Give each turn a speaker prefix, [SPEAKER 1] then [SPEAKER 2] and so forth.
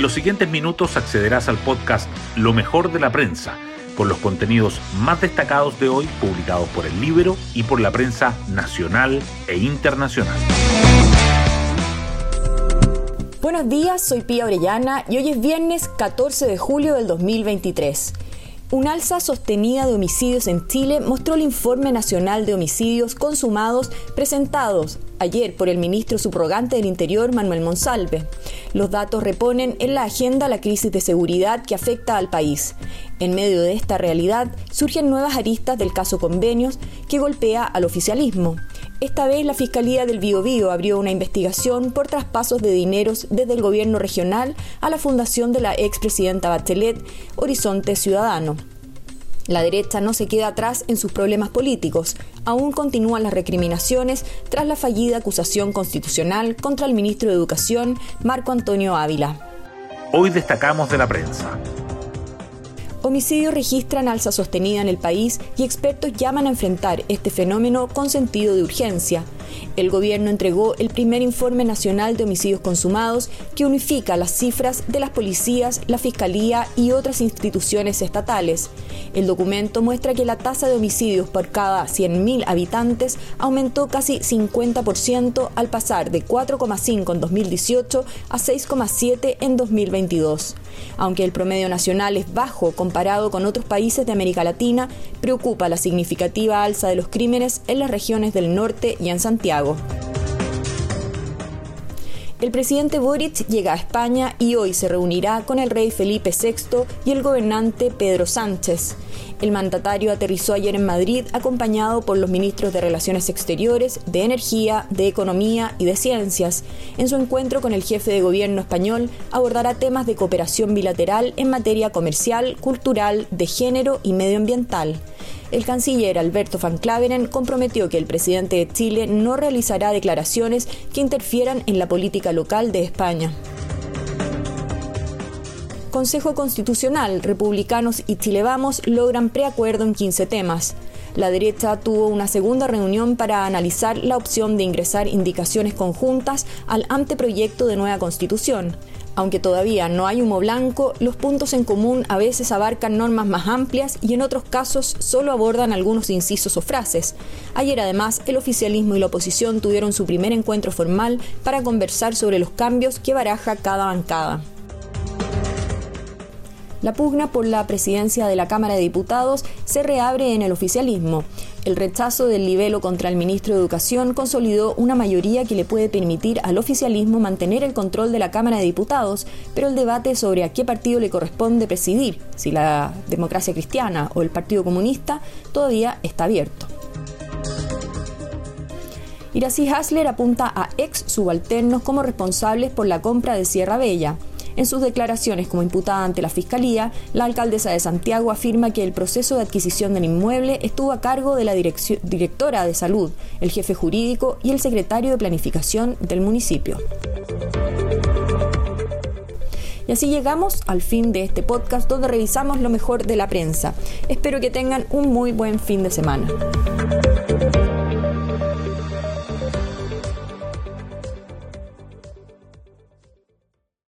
[SPEAKER 1] En los siguientes minutos accederás al podcast Lo mejor de la prensa, con los contenidos más destacados de hoy publicados por el libro y por la prensa nacional e internacional.
[SPEAKER 2] Buenos días, soy Pía Orellana y hoy es viernes 14 de julio del 2023. Un alza sostenida de homicidios en Chile mostró el Informe Nacional de Homicidios Consumados presentados ayer por el ministro subrogante del Interior, Manuel Monsalve. Los datos reponen en la agenda la crisis de seguridad que afecta al país. En medio de esta realidad surgen nuevas aristas del caso Convenios que golpea al oficialismo. Esta vez la Fiscalía del Biobío abrió una investigación por traspasos de dineros desde el gobierno regional a la fundación de la expresidenta Bachelet, Horizonte Ciudadano. La derecha no se queda atrás en sus problemas políticos. Aún continúan las recriminaciones tras la fallida acusación constitucional contra el ministro de Educación, Marco Antonio Ávila.
[SPEAKER 1] Hoy destacamos de la prensa.
[SPEAKER 2] Homicidios registran alza sostenida en el país y expertos llaman a enfrentar este fenómeno con sentido de urgencia. El gobierno entregó el primer informe nacional de homicidios consumados que unifica las cifras de las policías, la fiscalía y otras instituciones estatales. El documento muestra que la tasa de homicidios por cada 100.000 habitantes aumentó casi 50% al pasar de 4,5 en 2018 a 6,7 en 2022. Aunque el promedio nacional es bajo comparado con otros países de América Latina, preocupa la significativa alza de los crímenes en las regiones del norte y en Santiago. El presidente Boric llega a España y hoy se reunirá con el rey Felipe VI y el gobernante Pedro Sánchez. El mandatario aterrizó ayer en Madrid acompañado por los ministros de Relaciones Exteriores, de Energía, de Economía y de Ciencias. En su encuentro con el jefe de gobierno español abordará temas de cooperación bilateral en materia comercial, cultural, de género y medioambiental. El canciller Alberto Van Claveren comprometió que el presidente de Chile no realizará declaraciones que interfieran en la política local de España. Consejo Constitucional, republicanos y Chile Vamos logran preacuerdo en 15 temas. La derecha tuvo una segunda reunión para analizar la opción de ingresar indicaciones conjuntas al anteproyecto de nueva constitución. Aunque todavía no hay humo blanco, los puntos en común a veces abarcan normas más amplias y en otros casos solo abordan algunos incisos o frases. Ayer además el oficialismo y la oposición tuvieron su primer encuentro formal para conversar sobre los cambios que baraja cada bancada. La pugna por la presidencia de la Cámara de Diputados se reabre en el oficialismo. El rechazo del libelo contra el ministro de Educación consolidó una mayoría que le puede permitir al oficialismo mantener el control de la Cámara de Diputados, pero el debate sobre a qué partido le corresponde presidir, si la democracia cristiana o el Partido Comunista, todavía está abierto. Iracy Hasler apunta a ex subalternos como responsables por la compra de Sierra Bella. En sus declaraciones como imputada ante la Fiscalía, la alcaldesa de Santiago afirma que el proceso de adquisición del inmueble estuvo a cargo de la directora de salud, el jefe jurídico y el secretario de planificación del municipio. Y así llegamos al fin de este podcast donde revisamos lo mejor de la prensa. Espero que tengan un muy buen fin de semana.